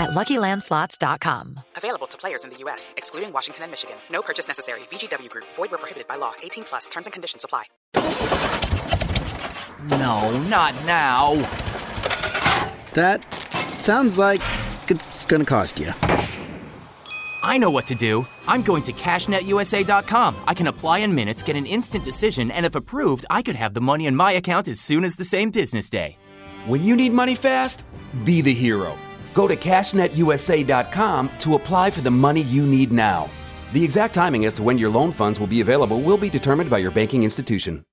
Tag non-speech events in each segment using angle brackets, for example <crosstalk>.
at LuckyLandSlots.com. Available to players in the U.S., excluding Washington and Michigan. No purchase necessary. VGW Group. Void where prohibited by law. 18 plus. Terms and conditions apply. No, not now. That sounds like it's gonna cost you. I know what to do. I'm going to CashNetUSA.com. I can apply in minutes, get an instant decision, and if approved, I could have the money in my account as soon as the same business day. When you need money fast, be the hero. Go to CashNetUSA.com to apply for the money you need now. The exact timing as to when your loan funds will be available will be determined by your banking institution.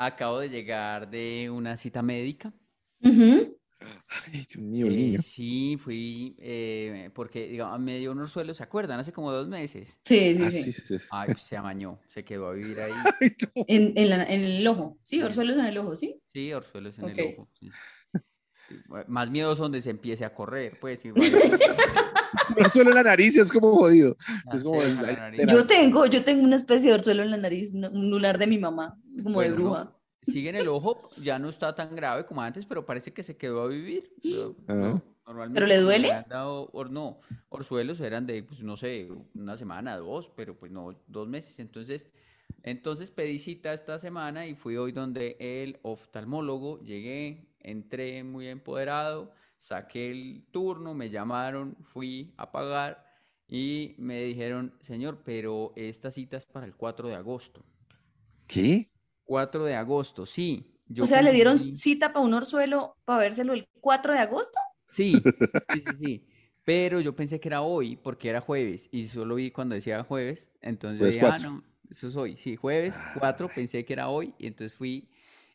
Acabo de llegar de una cita médica. Ujú. Ay, Dios mío, Eh, niño. sí, fui eh, porque digamos, me dio unos suelos, ¿se acuerdan? Hace como dos meses. Sí, sí, Ah, sí. sí, sí, sí. Ay, se amañó, se quedó a vivir ahí. <laughs> Ay, no. En, en la- en el ojo. Sí, orzuelos en el ojo, ¿sí? Sí, orzuelos en Ok. el ojo. sí. Más miedoso donde se empiece a correr, pues. <laughs> igual. Pero suelo en la nariz es como jodido. Es como sé, el- Yo tengo, yo tengo una especie de orzuelo en la nariz, un un lunar de mi mamá, como de Bueno, bruja. Sigue en el ojo, ya no está tan grave como antes, pero parece que se quedó a vivir. Pero, Ah. no, normalmente le cuando duele? dado or- no, orzuelos eran de, pues, no sé, una semana, dos, pero pues no, dos meses. Entonces, entonces pedí cita esta semana y fui hoy donde el oftalmólogo, llegué, entré muy empoderado, saqué el turno, me llamaron, fui a pagar y me dijeron, señor, pero esta cita es para el 4 de agosto. ¿Qué? 4 de agosto, sí. Yo O sea, le dieron cumplí- cita para un orzuelo para vérselo el 4 de agosto. Sí, <laughs> sí, sí, sí. Pero yo pensé que era hoy porque era jueves y solo vi cuando decía jueves. Entonces yo Jueves dije, ah, no, eso es hoy. Sí, jueves 4, pensé que era hoy y entonces fui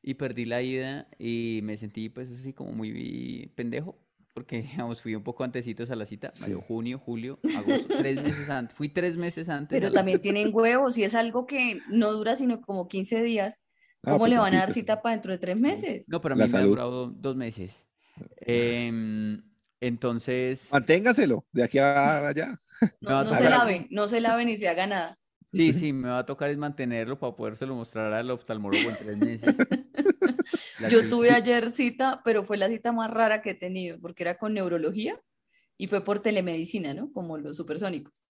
y perdí la ida y me sentí pues así como muy pendejo porque, <laughs> digamos, fui un poco antecitos a la cita, mayo, Sí. junio, julio, agosto, tres meses antes. Fui tres meses antes Pero la también cita. tienen huevos y es algo que no dura sino como 15 días. Ah, ¿Cómo pues le van a dar citas. cita para dentro de tres meses? No, pero a La mí me ha salud. durado dos meses. Em, entonces... Manténgaselo de aquí a allá. <laughs> Me No, no se lave, no se lave ni se haga nada. Sí, sí, me va a tocar es mantenerlo para podérselo mostrar al oftalmólogo en tres meses. <laughs> <laughs> Yo tuve ayer cita, pero fue la cita más rara que he tenido, porque era con neurología y fue por telemedicina, ¿no? Como los supersónicos.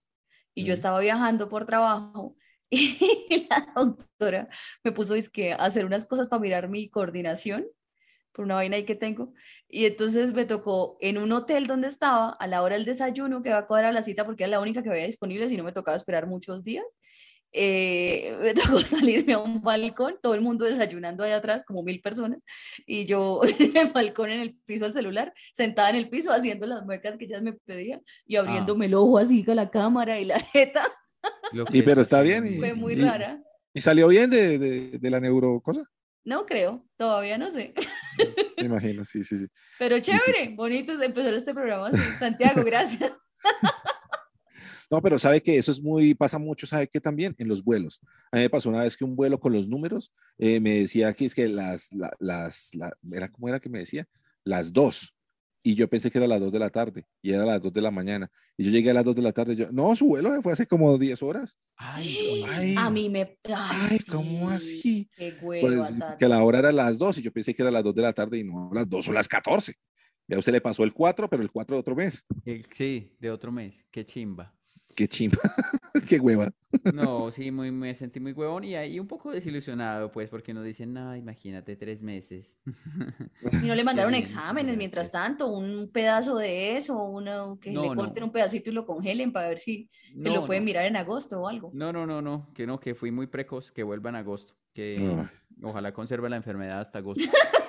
Y yo estaba viajando por trabajo <laughs> y la doctora me puso que a hacer unas cosas para mirar mi coordinación por una vaina ahí que tengo. Y entonces me tocó en un hotel donde estaba, a la hora del desayuno, que va a cuadrar la cita porque era la única que había disponible, si no me tocaba esperar muchos días. Eh, me <laughs> tocó salirme a un balcón, todo el mundo desayunando allá atrás, como mil personas, y yo <laughs> en el balcón, en el piso del celular, sentada en el piso, haciendo las muecas que ellas me pedían y abriéndome el ojo así con la cámara y la jeta. <laughs> Y pero es está bien, y- Fue muy y- rara. ¿Y salió bien de, de, de la neuro cosa? No creo, todavía no sé. Me imagino, sí, sí, sí. Pero chévere, bonito empezar este programa así. Santiago, gracias. No, pero sabe que eso es muy, pasa mucho, sabe que también en los vuelos. A mí me pasó una vez que un vuelo con los números eh, me decía que es que las, la- las, la- era, ¿cómo era que me decía? Las dos. Y yo pensé que era las dos de la tarde y era las dos de la mañana. Y yo llegué a las dos de la tarde. y Yo, no, su vuelo fue hace como 10 horas. Ay, <gasps> Ay, A mí me. ay, ¿cómo así? Qué Pues, que la hora era las dos y yo pensé que era las dos de la tarde y no, las dos o las 14. Ya usted le pasó el 4, pero el 4 de otro mes. el- sí, de otro mes, qué chimba. Qué chimba, <laughs> qué hueva. No, sí, muy, me sentí muy huevón y ahí un poco desilusionado, pues, porque nos dicen, no, imagínate, tres meses. Y no le <laughs> mandaron exámenes mientras tanto, un pedazo de eso, una, que No, le no. corten un pedacito y lo congelen para ver si te No, lo pueden no. mirar en agosto o algo. No, no, no, no, que no, que fui muy precoz, que vuelva en agosto, que ojalá conserve la enfermedad hasta agosto. <laughs>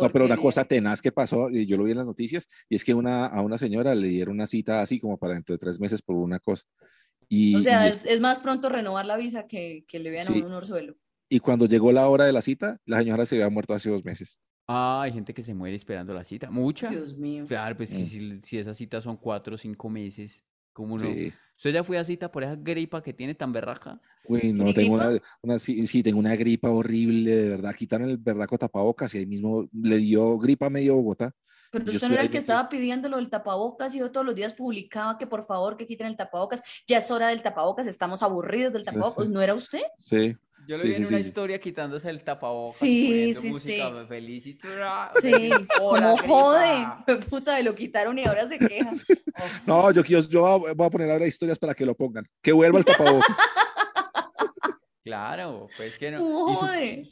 No, pero una cosa tenaz que pasó, y yo lo vi en las noticias, y es que una, a una señora le dieron una cita así como para dentro de tres meses por una cosa. Y, O sea, y- es, es más pronto renovar la visa que, que le vean a Sí. uno un orzuelo. y cuando llegó la hora de la cita, la señora se había muerto hace dos meses. Ah, hay gente que se muere esperando la cita, mucha. Dios mío. Claro, pues que Mm. si, si esas citas son cuatro o cinco meses, ¿Cómo no? Sí. ¿Usted ya fue a cita por esa gripa que tiene tan berraca? Uy, no, ¿Tiene tengo una, una- sí, sí, tengo una gripa horrible, de verdad. Quitaron el berraco tapabocas y ahí mismo le dio gripa a medio Bogotá. Pero Yo usted no era el que estaba pidiéndolo del tapabocas y yo todos los días publicaba que por favor que quiten el tapabocas. Ya es hora del tapabocas, estamos aburridos del tapabocas. ¿No era usted? Sí. Yo lo Sí, vi en sí, una historia quitándose el tapabocas, Sí, sí, música sí. me felicito. Sí, <laughs> como jode. <laughs> Puta, me lo quitaron y ahora se queja. No, yo, yo, yo voy a poner ahora historias para que lo pongan. Que vuelva el tapabocas. <laughs> Claro, pues que no.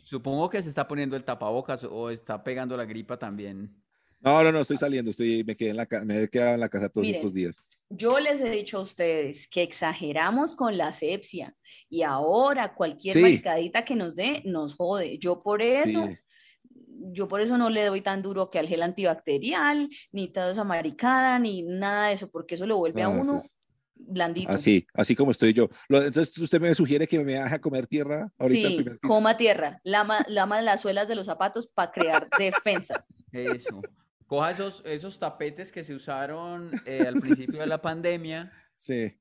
Supongo que se está poniendo el tapabocas o está pegando la gripa también. No, no, no, estoy saliendo, estoy, me quedé en la, me he quedado en la casa todos Miren. estos días. Yo les he dicho a ustedes que exageramos con la asepsia y ahora cualquier Sí. maricadita que nos dé nos jode. Yo por eso, Sí. yo por eso no le doy tan duro que al gel antibacterial, ni toda esa maricada, ni nada de eso, porque eso lo vuelve a No, eso uno es- blandito. Así, así como estoy yo. Lo- entonces, usted me sugiere que me deje comer tierra ahorita Sí, coma tierra, lama, lama las suelas de los zapatos para crear <laughs> defensas. Eso. Coja esos, esos tapetes que se usaron eh, al principio de la <laughs> pandemia, Sí.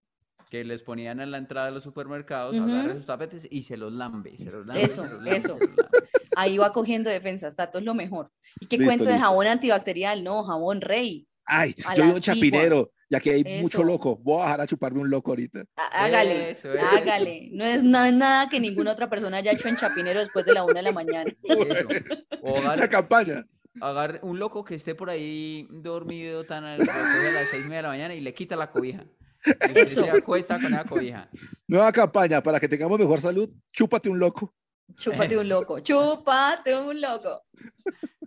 que les ponían en la entrada de los supermercados, Ujú. agarre esos tapetes y se los lambe. Se los lambe, Eso, se los lambe, eso. se los lambe. Ahí va cogiendo defensas, Tato es lo mejor. ¿Y qué Listo, cuento de jabón antibacterial? No, jabón rey. Ay, A yo en Chapinero, ya que hay mucho Eso. loco. Voy a bajar a chuparme un loco ahorita. Há- Hágale, Eso, eso. hágale. No es, no es nada que ninguna otra persona haya hecho en Chapinero después de la una de la mañana. Eso. <laughs> O La campaña. Agarre un loco que esté por ahí dormido tan a, las seis y media de la mañana y le quita la cobija. Y usted Eso. se acuesta con esa cobija. Nueva campaña para que tengamos mejor salud. Chúpate un loco. Chúpate un loco, chúpate un loco.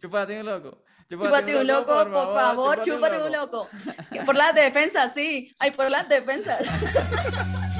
Chúpate un loco. Chúpate un loco, por favor, chúpate un loco. Por las defensas, sí. Ay, por las defensas. <laughs>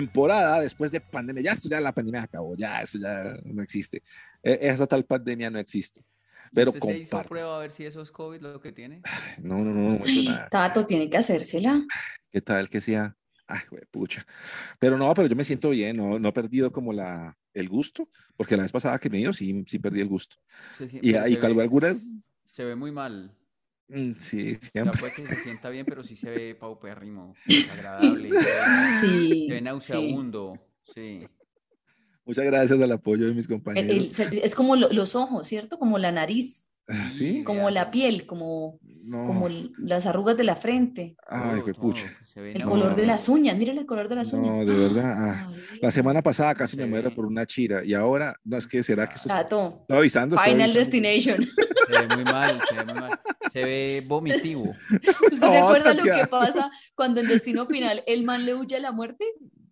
temporada después de pandemia. Ya, esto ya la pandemia acabó, ya eso ya no existe. Eh, esa tal pandemia no existe. Pero ¿Usted se hizo prueba a ver si eso es COVID lo que tiene? No, no, no, no, nada. Tato tiene que hacérsela. ¿Qué tal que sea? Ay, güey, pucha. Pero no, pero yo me siento bien, no, no he perdido como la, el gusto, porque la vez pasada que me dio sí, sí perdí el gusto. Se Y calvo ve- algunas. Se ve muy mal. Mm, Sí, siempre. puede que se <laughs> sienta bien, pero sí se ve paupérrimo, desagradable. Se ve, <laughs> Sí. se ve sí. nauseabundo. Sí. Muchas gracias al apoyo de mis El- compañeros. el- se- es como lo- los ojos, ¿cierto? Como la nariz, Ah, ¿Sí? como la piel, como, No. como las arrugas de la frente, Ay, Todo, güey, pucha. el No. color de las uñas. Miren el color de las uñas. No, de verdad. ah. Ay, La semana pasada casi me Se muero ve. por una chira y ahora, no es que será que esto es- Tato, Estoy avisando. estoy Final avisando. Destination. <laughs> Se ve muy mal, se ve muy mal. Se ve vomitivo. ¿Usted se No, acuerda lo que pasa cuando en Destino Final el man le huye a la muerte?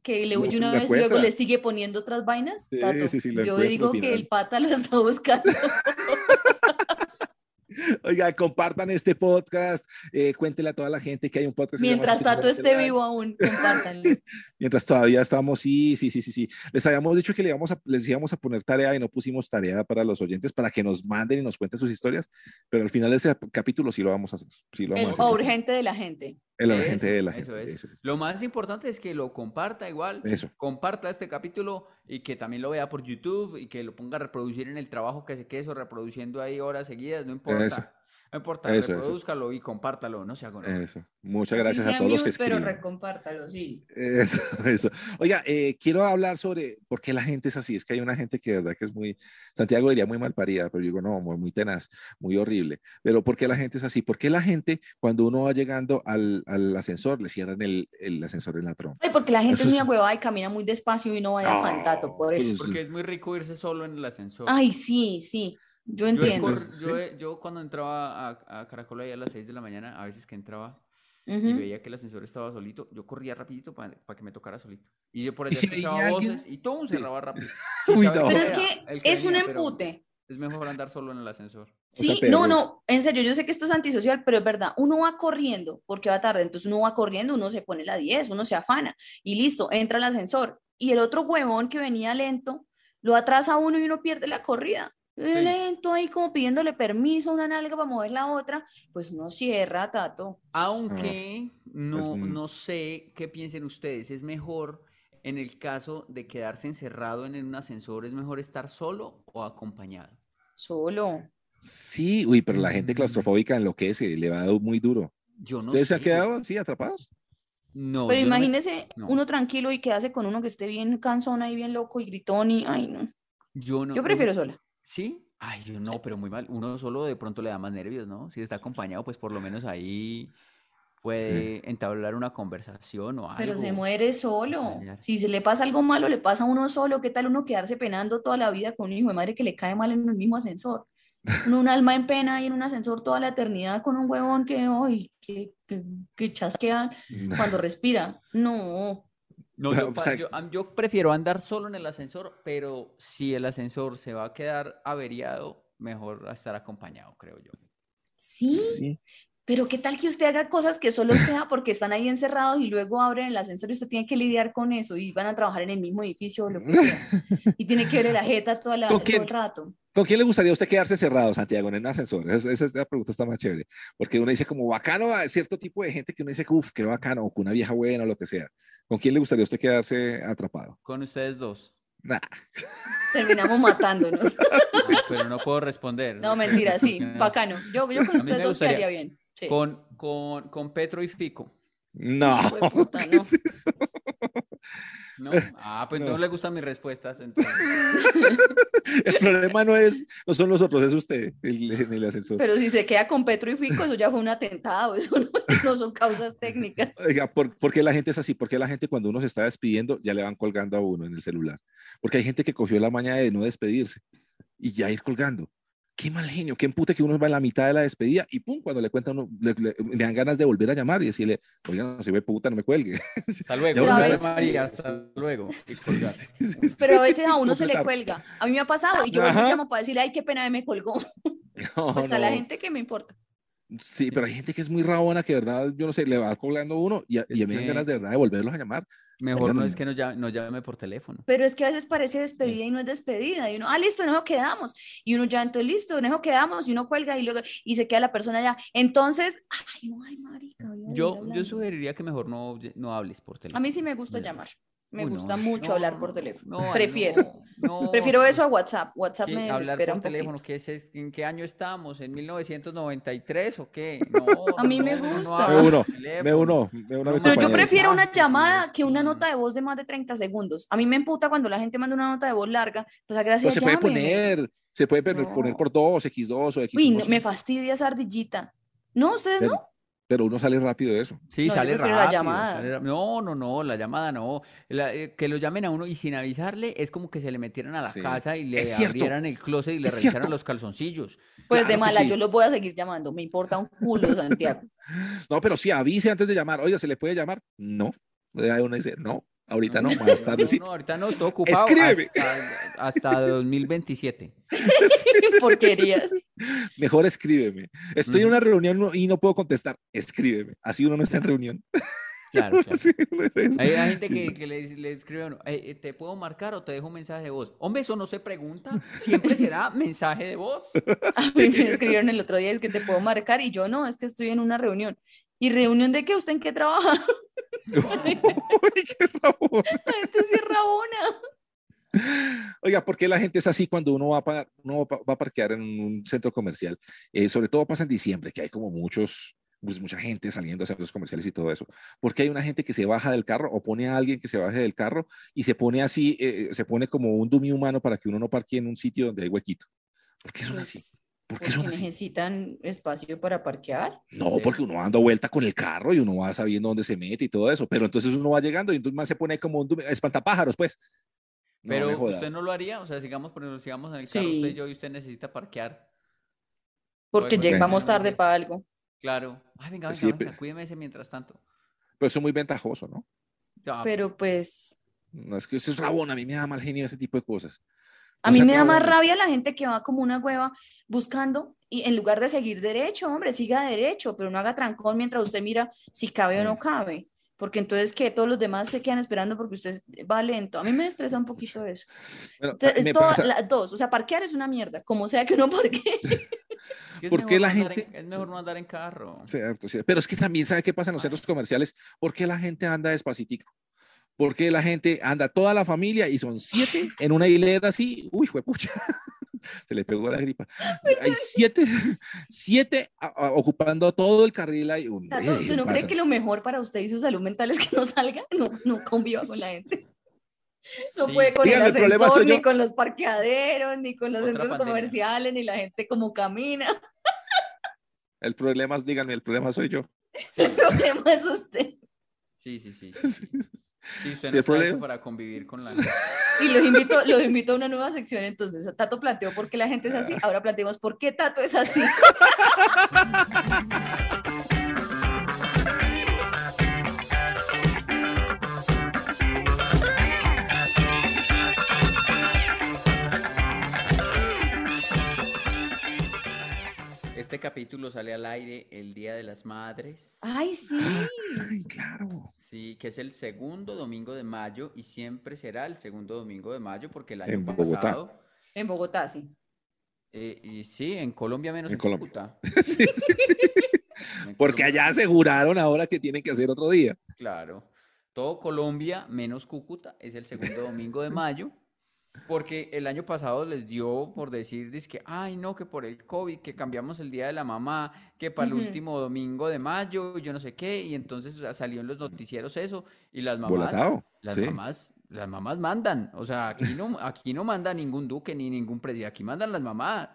Que le huye una vez y luego le sigue poniendo otras vainas. Sí, Tato, sí, sí, yo digo que el pata lo está buscando. <laughs> Oiga, compartan este podcast, eh, cuéntenle a toda la gente que hay un podcast. se Mientras Tato esté vivo aún, compártanlo. <laughs> Mientras todavía estamos, sí, sí, sí, sí, sí. Les habíamos dicho que le íbamos a, les íbamos a poner tarea y no pusimos tarea para los oyentes para que nos manden y nos cuenten sus historias, pero al final de ese capítulo sí lo vamos a hacer. Sí lo El vamos a hacer. urgente de la gente. El Eso, urgente de la gente. eso es. Eso es. Lo más importante es que lo comparta igual. Eso. Comparta este capítulo y que también lo vea por YouTube y que lo ponga a reproducir en el trabajo que se quede eso reproduciendo ahí horas seguidas, no importa. Eso. No importa, Eso, eso. reprodúzcalo y compártalo, no sea con Eso. Muchas gracias a sean todos los que views, pero escriben. recompártalo, sí. Eso, <laughs> eso. Oiga, eh, quiero hablar sobre por qué la gente es así. Es que hay una gente que de verdad que es muy, Santiago diría muy mal parida, pero yo digo, no, muy, muy tenaz, muy horrible. Pero ¿por qué la gente es así? ¿Por qué la gente, cuando uno va llegando al, al ascensor, le cierran el, el ascensor en la trompa? Ay, porque la gente Eso es muy agüevada y camina muy despacio y no vaya No, afán, Tato, por eso. Porque es muy rico irse solo en el ascensor. Ay, sí, sí, yo entiendo. yo cuando entraba a, a Caracol ahí a las 6 de la mañana, a veces que entraba y veía que el ascensor estaba solito, yo corría rapidito para que me tocara solito. Y yo por allá escuchaba voces y todo Sí. cerraba rápido. <laughs> Uy, sabe no. Pero que es que es un venía, empute. Es mejor andar solo en el ascensor. Sí, sea, no, no, en serio, yo sé que esto es antisocial, pero es verdad, uno va corriendo porque va tarde, entonces uno va corriendo, uno se pone la 10, uno se afana y listo, entra al ascensor y el otro huevón que venía lento lo atrasa a uno y uno pierde la corrida. Sí. Lento ahí como pidiéndole permiso a una nalga para mover la otra, pues uno cierra, Tato. Aunque no, muy- no sé qué piensen ustedes, es mejor en el caso de quedarse encerrado en un ascensor, ¿es mejor estar solo o acompañado? Solo. Sí, uy, pero la gente Mm. claustrofóbica enloquece, le va muy duro. Yo no ¿Ustedes se han quedado así atrapados? No, Pero no me- imagínese no. uno tranquilo y quedarse con uno que esté bien cansón ahí, bien loco y gritón y, ay, no. Yo no. Yo prefiero sola. ¿Sí? Ay, yo no, pero muy mal. Uno solo de pronto le da más nervios, ¿no? Si está acompañado, pues por lo menos ahí puede entablar una conversación o Pero se algo. muere solo. Si se le pasa algo malo, le pasa a uno solo. ¿Qué tal uno quedarse penando toda la vida con un hijo de madre que le cae mal en el mismo ascensor? <laughs> Un alma en pena ahí en un ascensor toda la eternidad con un huevón que, ay, que, que, que chasquea cuando respira. No. No, <laughs> yo, sea, yo- yo prefiero andar solo en el ascensor, pero si el ascensor se va a quedar averiado, mejor estar acompañado, creo yo. Sí, Sí. Pero ¿qué tal que usted haga cosas que solo sea porque están ahí encerrados y luego abren el ascensor y usted tiene que lidiar con eso y van a trabajar en el mismo edificio o lo que sea? Y tiene que ver la jeta toda la, ¿Con todo quién? el rato. ¿Con quién le gustaría a usted quedarse cerrado, Santiago, en un ascensor? Esa, esa- esa pregunta está más chévere. Porque uno dice como bacano a cierto tipo de gente que uno dice, uff, qué bacano, o con una vieja buena o lo que sea. ¿Con quién le gustaría a usted quedarse atrapado? Con ustedes dos. Nah. Terminamos matándonos. Ay, <laughs> pero no puedo responder. No, mentira, sí, <laughs> bacano. Yo, yo con ustedes dos gustaría- quedaría bien. Sí. Con, con, con Petro y Fico. No. Hijo de puta, <laughs> ¿qué no. es eso? ¿No? <laughs> Ah, pues no, No. le gustan mis respuestas. Entonces. <laughs> El problema no es, no son nosotros, es usted el, el ascensor. Pero si se queda con Petro y Fico, eso ya fue un atentado, eso no, no son causas técnicas. Oiga, ¿por, por qué la gente es así? ¿Por qué la gente cuando uno se está despidiendo ya le van colgando a uno en el celular? Porque hay gente que cogió la maña de no despedirse y ya ir colgando. Qué mal genio, qué empute que uno va en la mitad de la despedida y pum, cuando le cuentan, uno, le, le- le dan ganas de volver a llamar y decirle, oiga, no se ve puta, no me cuelgue. <laughs> Hasta luego. Pero a José veces- María, hasta luego. Y. Pero a veces a uno se le cuelga. A mí me ha pasado y yo Ajá. llamo para decirle, ay, qué pena, me colgó. <laughs> No, Pues a la gente que me importa. Sí, pero hay gente que es muy rabona que de verdad, yo no sé, le va colgando uno y a, y a mí me dan ganas de verdad de volverlos a llamar. Mejor no no- es que nos llame, nos llame por teléfono. Pero es que a veces parece despedida y no es despedida. Y uno, ah, listo, en eso quedamos. Y uno ya, entonces, listo, en eso quedamos. Y uno cuelga y luego, y se queda la persona ya. Entonces, ay, no, ay, marica. Yo, yo sugeriría que mejor no, no hables por teléfono. A mí sí me gusta No llamar. Me Uy, gusta no, <laughs> mucho no, hablar por no, teléfono. no, Prefiero. no, no, Prefiero eso a WhatsApp. WhatsApp ¿Qué? me hablar desespera por un teléfono, ¿qué es, ¿en qué año estamos? ¿En 1993 o qué? No, A mí me no, no, no gusta. Me uno, me uno, me uno Pero yo prefiero una mensajes, llamada que una nota de voz de más de 30 segundos. A mí me emputa cuando la gente manda una nota de voz larga. Pues Pues gracias, se puede poner, se puede poner por dos, X2 o X. Uy, me fastidia esa ardillita. No, ustedes pero, no. Pero uno sale rápido de eso. Sí, No, sale la rápido. llamada. sale ra- No, no, no, la llamada no. La- eh, que lo llamen a uno y sin avisarle es como que se le metieran a la Sí. casa y le abrieran el closet y le revisaran los calzoncillos. Pues Claro de mala, sí. yo los voy a seguir llamando. Me importa un culo, Santiago. <laughs> <laughs> No, pero sí avise antes de llamar. Oiga, ¿se le puede llamar? No. Ahí Uno dice, no, ahorita no, más tarde. No, no, ahorita no, estoy ocupado Escríbeme. hasta, hasta 2027. <laughs> Porquerías. Mejor escríbeme. Estoy en una reunión y no puedo contestar. Escríbeme. Así uno no está en reunión. Claro, <laughs> claro. Sí, uno es. Hay, hay gente que, que le, le escribe a uno, "Eh, eh, ¿te puedo marcar o te dejo un mensaje de voz? Hombre, eso no se pregunta. Siempre será <laughs> mensaje de voz. <laughs> A mí me escribieron el otro día, es que te puedo marcar y yo no, es que estoy en una reunión. ¿Y reunión de qué? ¿Usted en qué trabaja? Uy, qué rabón. La gente sí es rabona. Oiga, ¿por qué la gente es así cuando uno va a, uno va a- parquear en un centro comercial? Eh, sobre todo pasa en diciembre, que hay como muchos, pues mucha gente saliendo a centros comerciales y todo eso. Porque hay una gente que se baja del carro o pone a alguien que se baje del carro y se pone así, eh, se pone como un dummy humano para que uno no parquee en un sitio donde hay huequito. ¿Por qué son así? Pues, ¿Por qué son así? necesitan espacio para parquear. No, porque uno va dando vuelta con el carro y uno va sabiendo dónde se mete y todo eso. Pero entonces uno va llegando y entonces más se pone como un dummy- espantapájaros, pues. No Pero jodas. usted no lo haría, o sea, sigamos, por ejemplo, sigamos en el carro Sí. usted y yo y usted necesita parquear. Porque llegamos bueno, tarde para algo. Claro. Ay, venga, venga, Sí, venga, pero- cuídeme ese mientras tanto. Pero eso es muy ventajoso, ¿no? Ya, Pero pues, No es que eso es rabón, a mí me da mal genio ese tipo de cosas. a No mí me da más rabia la gente que va como una hueva buscando y en lugar de seguir derecho, hombre, siga derecho, pero no haga trancón mientras usted mira si cabe o no Mm. cabe. Porque entonces que todos los demás se quedan esperando porque usted va lento. A mí me estresa un poquito eso. Bueno, Entonces, es toda- pasa- las dos, o sea, parquear es una mierda, como sea que uno parquee. <laughs> Es ¿Por qué mejor la no andar gente- en- es mejor no andar en carro. Sí. Pero es que también, ¿sabe qué pasa en los centros comerciales? ¿Por qué la gente anda despacitico? ¿Por qué la gente anda toda la familia y son siete en una hilera así? Uy, fue pucha. <laughs> <laughs> Se le pegó la gripa. <laughs> Hay siete, siete a- a- ocupando todo el carril ahí. Uy, Tato, eh, ¿Usted no cree pasa. que lo mejor para usted y su salud mental es que no salga? <laughs> No, no conviva con la gente. No Sí, puede con Dígame, el el problema ascensor, soy ni yo. con los parqueaderos, ni con los Otra centros pandemia. comerciales, ni la gente como camina. El problema, es- díganme, el problema soy yo. El problema es usted. Sí, sí, sí. Sí, usted no el está hecho para convivir con la gente. Y los invito, los invito a una nueva sección. Entonces, Tato planteó por qué la gente es así. Ahora planteemos por qué Tato es así. <laughs> Este capítulo sale al aire el Día de las Madres. Ay, sí. Ay, claro. Sí, que es el segundo domingo de mayo y siempre será el segundo domingo de mayo porque el año En Bogotá. pasado, En Bogotá, sí. eh, y sí, en Colombia menos En en, Colombia. Cúcuta. <laughs> Sí, sí, sí. En Porque Colombia- allá aseguraron ahora que tienen que hacer otro día. Claro. Todo Colombia menos Cúcuta es el segundo domingo de mayo. Porque el año pasado les dio por decir, que, ay, no, que por el COVID, que cambiamos el día de la mamá, que para el último domingo de mayo, yo no sé qué, y entonces o sea, salió en los noticieros eso, y las mamás, Volatado. las sí. mamás, las mamás mandan, o sea, aquí no, <laughs> aquí no manda ningún duque ni ningún presidente, aquí mandan las mamás.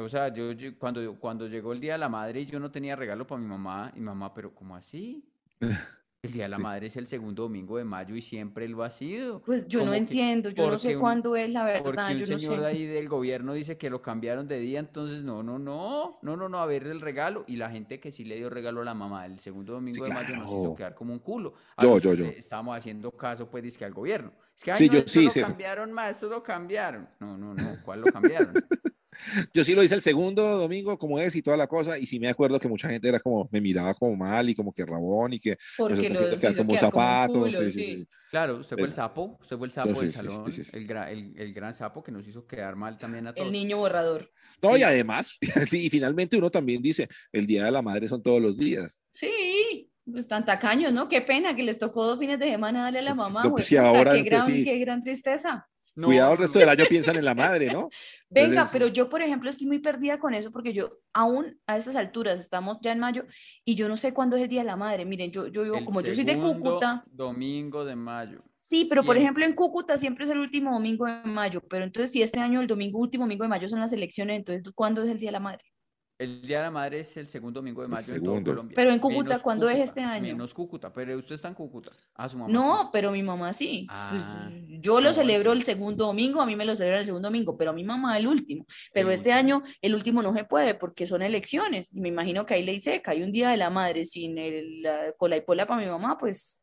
O sea, yo, yo- cuando, cuando llegó el Día de la Madre y yo no tenía regalo para mi mamá, y mamá, pero ¿cómo así? <laughs> El Día de la Sí. Madre es el segundo domingo de mayo y siempre lo ha sido. Pues yo no que- entiendo, yo no porque sé un- cuándo es la Porque verdad, un yo no señor de sé. ahí del gobierno dice que lo cambiaron de día, entonces no, no, no, no, no, no, a ver el regalo. Y la gente que sí le dio regalo a la mamá el segundo domingo de mayo nos hizo quedar como un culo. A Yo, yo, que yo. le Estábamos haciendo caso, pues, dizque al gobierno. Es que, ay, Sí, no, yo esto sí, lo sí. cambiaron más, esto lo cambiaron. No, no, no, ¿cuál lo cambiaron? <laughs> Yo sí lo hice el segundo domingo, como es y toda la cosa, y sí me acuerdo que mucha gente era como, me miraba como mal y como que rabón y que Porque hizo como quedar como un zapatos. culo, sí, sí, sí. sí. Claro, usted fue el sapo, usted fue el sapo sí, del salón, sí, sí. El, gra- el, el gran sapo que nos hizo quedar mal también a todos. El niño borrador. No, y además, <laughs> sí, y finalmente uno también dice, el Día de la Madre son todos los días. Sí, pues tan tacaños, ¿no? Qué pena que les tocó dos fines de semana darle a la Pues, mamá, no, pues, y ahora qué gran, sí. qué gran tristeza. No, Cuidado, el no, resto del año piensan en la madre, ¿no? <laughs> Venga, Entonces, pero yo, por ejemplo, estoy muy perdida con eso porque yo aún a estas alturas estamos ya en mayo y yo no sé cuándo es el Día de la Madre. Miren, yo, yo vivo, el como yo soy de Cúcuta, Domingo de mayo. sí, pero por ejemplo en Cúcuta siempre es el último domingo de mayo, pero entonces si este año el domingo, último domingo de mayo son las elecciones, entonces ¿cuándo es el Día de la Madre? El Día de la Madre es el segundo domingo de mayo en todo segundo. Colombia. Pero en Cúcuta, Menos ¿cuándo es este año? Menos Cúcuta, pero usted está en Cúcuta. Ah, su mamá No, sí. pero mi mamá sí. Pues, Ah, yo lo celebro el segundo domingo, a mí me lo celebran el segundo domingo, pero a mi mamá el último. Pero El este último. año el último no se puede porque son elecciones. Y me imagino que hay ley seca, hay un día de la madre sin el, la cola y pola para mi mamá, pues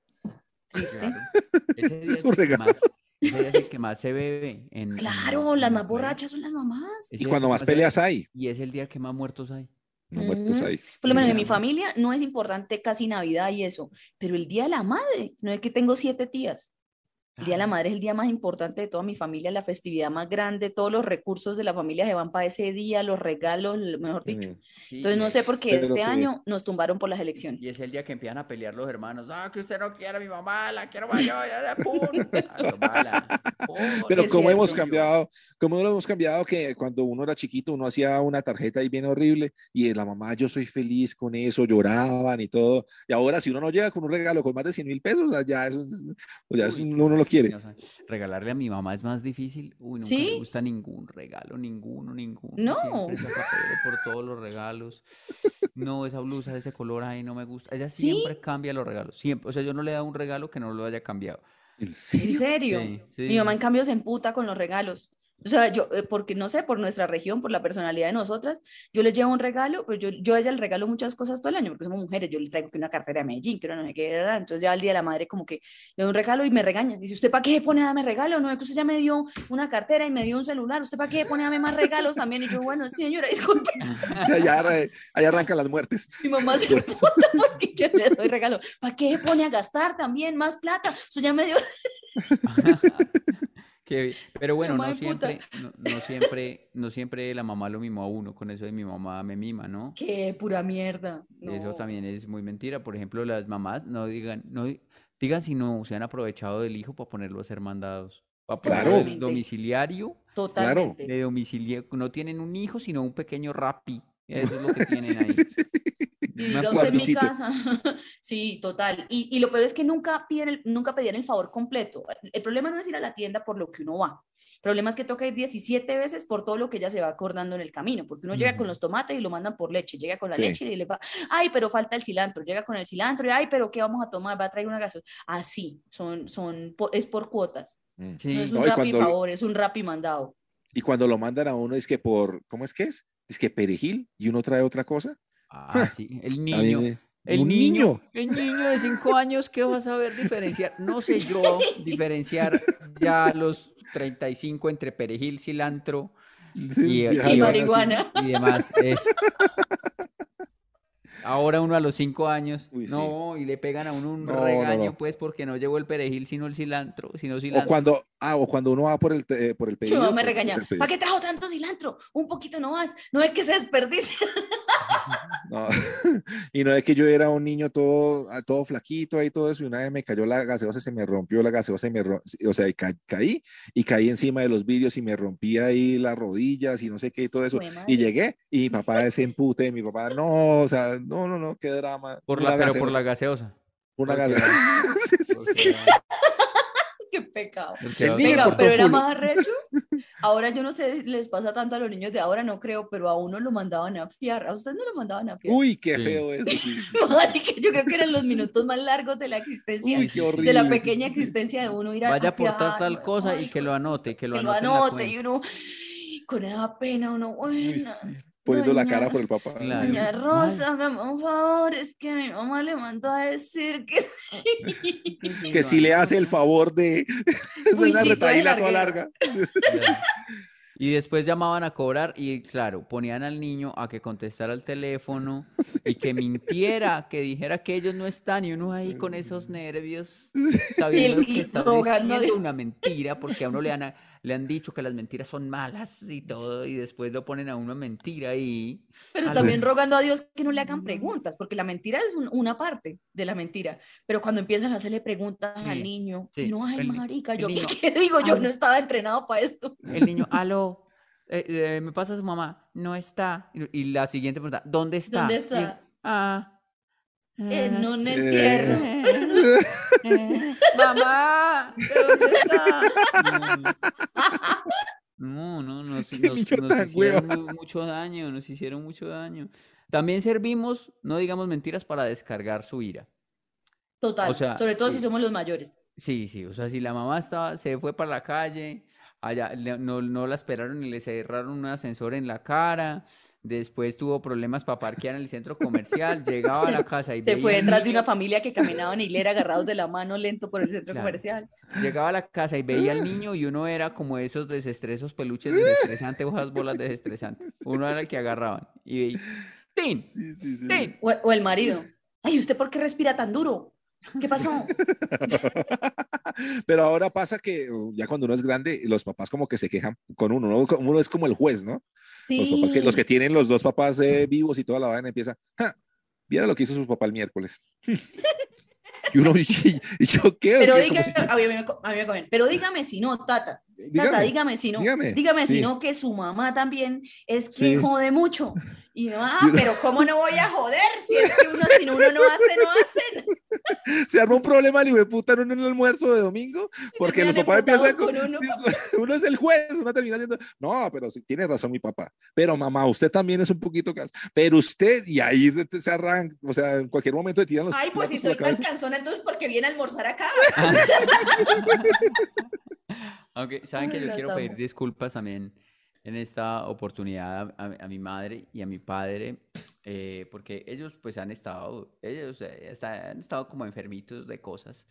triste. Claro. Ese día es es un el que regalo. más, ese día es el que más se bebe en, Claro, en las más borrachas son las mamás. Ese Y cuando más peleas hay, Y es el día que más muertos hay. no muertos hay. Por lo menos en mi familia no es importante casi Navidad y eso, pero el Día de la Madre, no es que tengo siete tías. El Día de la. Madre es el día más importante de toda mi familia, la festividad más grande, todos los recursos de la familia se van para ese día, los regalos, lo- mejor dicho. Mm. Sí, Entonces no sé es- por qué este sí. año nos tumbaron por las elecciones. Y es el día que empiezan a pelear los hermanos. No, que usted no quiere a mi mamá, la quiero más yo, ya de pum. Pero Es como hemos cambiado, como hemos cambiado que cuando uno era chiquito uno hacía una tarjeta ahí bien horrible y la mamá yo soy feliz con eso, lloraban y todo. Y ahora si uno no llega con un regalo con más de 100 mil pesos, ya, eso, es- ya Uy, uno no quiere. o sea, regalarle a mi mamá es más difícil. Uy, nunca ¿Sí? me gusta ningún regalo, ninguno, ninguno. No. Siempre por todos los regalos. No, esa blusa de ese color ahí no me gusta. Ella ¿Sí? siempre cambia los regalos. Siempre. O sea, yo no le he dado un regalo que no lo haya cambiado. ¿En ¿En serio? Sí, Mi mamá en cambio se emputa con los regalos. O sea, yo, eh, porque no sé, por nuestra región, por la personalidad de nosotras, yo les llevo un regalo, pues yo, yo a ella le regalo muchas cosas todo el año, porque somos mujeres, yo le traigo que una cartera de Medellín, que no sé qué, ¿verdad? entonces ya al día de la madre como que le doy un regalo y me regaña. Dice, ¿usted para qué pone a darme regalo? No, es que usted ya me dio una cartera y me dio un celular, ¿usted para qué pone a darme más regalos también? Y yo, bueno, sí, señora, <laughs> disculpe. <laughs> allá, allá arrancan las muertes. Mi mamá se puta porque yo le doy regalo. ¿Para qué pone a gastar también más plata? Usted ya me dio... <laughs> Pero bueno, no siempre, no, no siempre, no siempre la mamá lo mimó a uno, con eso de mi mamá me mima, ¿no? Qué pura mierda. Eso también es muy mentira. Por ejemplo, las mamás no digan, no di- digan si no se han aprovechado del hijo para ponerlo a ser mandados. Para Totalmente. domiciliario, Totalmente. de domicilio, no tienen un hijo, sino un pequeño rapi. <laughs> Eso es lo que tienen ahí. Usted en mi casa. <laughs> Sí, total. Y, y lo peor es que nunca piden el, nunca pedían el favor completo. El problema no es ir a la tienda por lo que uno va. El problema es que toca ir 17 veces por todo lo que ella se va acordando en el camino, porque uno llega con los tomates y lo mandan por leche, llega con la Sí. leche y le va, ay, pero falta el cilantro, llega con el cilantro y, ay, pero ¿qué vamos a tomar? Va a traer una gaseosa. Así, son, son, es por cuotas. Mm. Sí. No es un No, rapi cuando- favor, es un rapi mandado. Y cuando lo mandan a uno es que por, ¿cómo es que es? Es que perejil y uno trae otra cosa. Ah, <laughs> sí. El niño. me- El un niño, el niño de cinco <laughs> años, ¿qué va a saber diferenciar? No <laughs> sé yo diferenciar ya los 35 entre perejil, cilantro Sí, y, marihuana. y demás. Ahora uno a los cinco años, Uy, sí. no, y le pegan a uno un No, no, regaño, no. pues, porque no llevó el perejil, sino el cilantro, sino O cilantro. cuando, ah, o cuando uno va por el, te- por el pedido. mamá me por- regaña, por el pedido. ¿para qué trajo tanto cilantro? Un poquito nomás, no es que se desperdicie. <laughs> No. <laughs> y no es que yo era un niño todo, ah, todo flaquito ahí, todo eso, y una vez me cayó la gaseosa, se me rompió la gaseosa y me, o sea, y ca- caí y caí encima de los vidrios y me rompí ahí las rodillas y no sé qué y todo eso. Y llegué y mi papá ese empute, mi papá, no, o sea, no, no, no, qué drama. Por la, pero por la gaseosa. Una gaseosa. Sí, sí, sí, sí. Qué pecado. Venga, pero era más arrecho. <laughs> Ahora yo no sé, les pasa tanto a los niños de ahora, no creo, pero a uno lo mandaban a fiar. A usted no lo mandaban a fiar. Uy, qué Sí. feo eso, sí. <laughs> Yo creo que eran los minutos más largos de la existencia, Uy, qué horrible. de la pequeña sí, existencia de uno ir a Vaya a por tal, y cosa y que lo anote, que lo que lo anote y uno con esa pena, uno, Uy, bueno, sí. Poniendo la cara por el papá. Doña. Rosa, hágame un favor, es que mi mamá le mandó a decir que sí. <laughs> Que si le hace el favor <laughs> de. Uy, una sí, toda retaíla toda larga. <laughs> Y después llamaban a cobrar y claro, ponían al niño a que contestara el teléfono y que mintiera, que dijera que ellos no están y uno ahí con esos nervios sabiendo que está diciendo una mentira porque a uno le han, le han dicho que las mentiras son malas y todo y después lo ponen a uno a mentir ahí. Pero a también lo- rogando a Dios que no le hagan preguntas, porque la mentira es un- una parte de la mentira. Pero cuando empiezan a hacerle preguntas Sí, al niño, sí, y no, ay, el marica, yo niño, qué <laughs> digo, yo no estaba entrenado para esto. El niño, <laughs> aló, eh, eh, me pasa su mamá, no está. Y, y la siguiente pregunta, ¿dónde está? ¿Dónde Y está? ah. En ah, un Eh. entierro. <laughs> Mamá, ¿de dónde está? No, no, no, nos, hicieron hueva. mucho daño, nos hicieron mucho daño. También servimos, no digamos mentiras, para descargar su ira. Total, O sea, sobre todo si somos los mayores. Sí, sí, o sea, si la mamá estaba, se fue para la calle, allá no, no la esperaron y le cerraron un ascensor en la cara, después tuvo problemas para parquear en el centro comercial, llegaba a la casa y Se veía fue detrás de una familia que caminaba en hilera agarrados de la mano lento por el centro Claro. comercial. Llegaba a la casa y veía al niño y uno era como esos desestresos peluches desestresantes, hojas bolas desestresantes. Uno era el que agarraban y veía, ¡Tin! Sí, sí, sí. ¡Tin! O, o el marido. Ay, ¿usted por qué respira tan duro? ¿Qué pasó? <laughs> Pero ahora pasa que ya cuando uno es grande, los papás como que se quejan con uno, ¿no? Uno es como el juez, ¿no? Los papás que, los que tienen los dos papás eh, vivos y toda la vaina empieza, "Ja, viera lo que hizo su papá el miércoles. <laughs> y uno, ¿y, y yo qué? Pero dígame, si- a mí a mí. Pero dígame si no, Tata. Tata, dígame, dígame si no. dígame, Dígame si sí. no, que su mamá también es que Sí. jode mucho. Y no, ah, pero ¿cómo no voy a joder? Si es que uno, si uno no hace, no hacen. <laughs> se armó un problema el hijo de puta en el almuerzo de domingo, <laughs> porque los papás empiezan con, uno. <laughs> uno es el juez, uno termina diciendo, no, pero sí tiene razón mi papá, pero mamá, usted también es un poquito cas, pero usted, y ahí se, arranca, o sea, en cualquier momento te tiran los Ay, pues si soy tan cansona, entonces porque viene a almorzar acá. Aunque <laughs> saben que yo quiero pedir disculpas también en esta oportunidad a, a mi madre y a mi padre, eh, porque ellos pues han estado, ellos eh, está- han estado como enfermitos de cosas.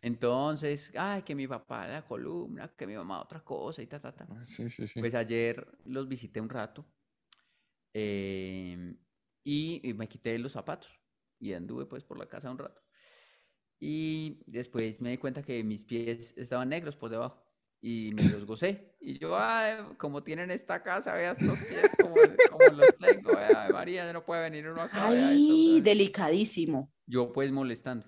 Entonces, ay, que mi papá la columna, que mi mamá otra cosa y ta, ta, ta. Ah, Sí, sí, sí. Pues ayer los visité un rato em, y, y me quité los zapatos y anduve pues por la casa un rato. Y después me di cuenta que mis pies estaban negros por debajo y me los gocé. Y yo, ay, como tienen esta casa, vea estos pies como, como los tengo, vea, María, no puede venir uno acá, esto, Ay, vea". delicadísimo. Yo pues molestando.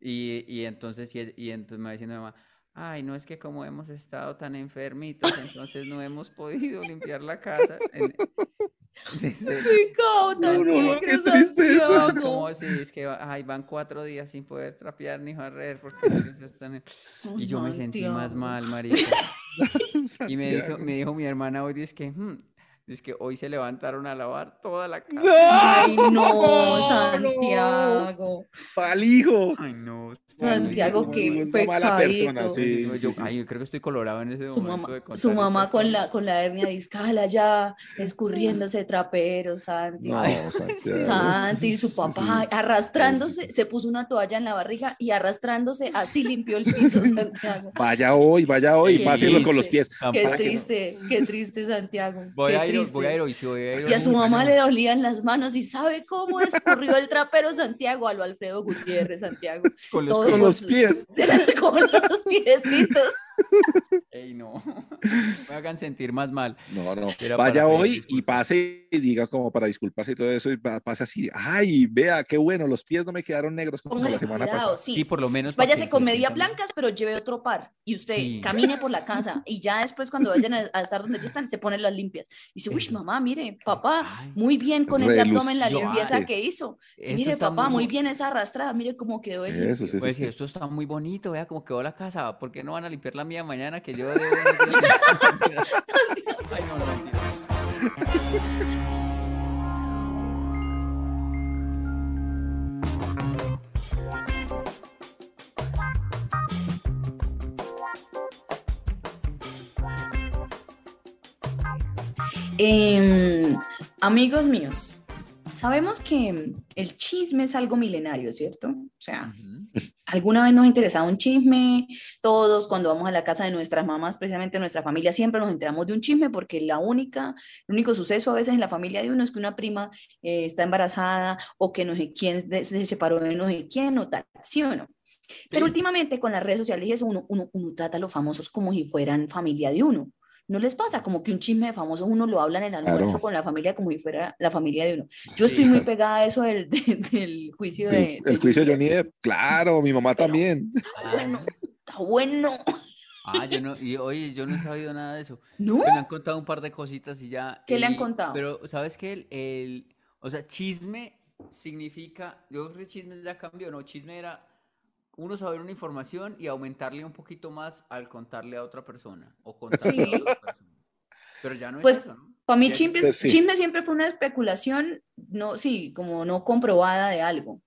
Y, y entonces, y, y entonces me va diciendo mi mamá, ay, no es que como hemos estado tan enfermitos, entonces no hemos podido limpiar la casa. Pecado <laughs> tan No, no, no, qué tristeza. Santiago. como si es que ay, van cuatro días sin poder trapear ni barrer porque están en-". <laughs> Y yo me sentí más Santiago. mal, <laughs> marica. Y me dijo, Santiago. me dijo mi hermana hoy, dice que, "Hmm", dice que hoy se levantaron a lavar toda la casa. Ay, no, no. Santiago. Pa'l hijo. Ay, no. Santiago, qué mala persona, sí, Yo- sí, yo- sí. ay, yo creo que estoy colorado en ese Su momento mamá, de contar su mamá con cosas. la, con la hernia discal ya escurriéndose <laughs> trapero, Santi. No, Santiago. Santi, y su papá Sí. arrastrándose, se puso una toalla en la barriga y arrastrándose, así limpió el piso, <laughs> Santiago. Vaya hoy, vaya hoy, Qué páselo con los pies. Qué no- triste, qué triste, Santiago. Voy qué a ir, voy a ir hoy, sí, voy a ir Y a su mamá le dolían las manos y sabe cómo escurrió el trapero Santiago a lo Alfredo Gutiérrez, Santiago. <laughs> Con los Con los pies. <laughs> con los piecitos. <laughs> Ey, <laughs> no. Me hagan sentir más mal. No, no. Era Vaya hoy y pase y diga como para disculparse y todo eso y pa- pase así. Ay, vea, qué bueno, los pies no me quedaron negros como Póngale la semana cuidado, pasada. sí. Sí, por lo menos. Váyase con media blancas, pero lleve otro par. Y usted Sí. camine por la <laughs> casa y ya después cuando vayan a, a estar donde ya están, se ponen las limpias. Y dice, uy, mamá, mire, papá, Ay. muy bien con ese abdomen la limpieza que hizo. Mire, papá, muy bu- bien esa arrastrada, mire cómo quedó el Eso, sí, sí, Pues sí. sí, esto está muy bonito, vea cómo quedó la casa. ¿Por qué no van a limpiar la mía mañana que yo debo? <laughs> Ay, no, no, mentira. Em, amigos míos, sabemos que el chisme es algo milenario, ¿cierto? O sea. Alguna vez nos ha interesado un chisme, todos cuando vamos a la casa de nuestras mamás, precisamente nuestra familia, siempre nos enteramos de un chisme porque la única, el único suceso a veces en la familia de uno es que una prima eh, está embarazada o que no sé quién se separó de no sé quién o tal, ¿sí o no? Pero Sí. últimamente con las redes sociales uno, uno, uno trata a los famosos como si fueran familia de uno. ¿No les pasa? Como que un chisme de famosos uno lo habla en el almuerzo Claro. con la familia como si fuera la familia de uno. Yo estoy muy <laughs> pegada a eso del, de- del juicio de... El, el juicio de Johnny Depp, claro, mi mamá también. Está bueno, está bueno. Ah, yo no, y oye, yo no he sabido nada de eso. ¿No? Me han contado un par de cositas y ya. ¿Qué le han contado? Pero, ¿sabes qué? El, el- o sea, chisme significa, yo creo que chisme ya cambió, ¿no? Chisme era uno saber una información y aumentarle un poquito más al contarle a otra persona o contarle Sí. a otra persona. Pero ya no es Pues, eso, ¿no? Para mí chisme, Pues sí. chisme siempre fue una especulación, no, sí, como no comprobada de algo.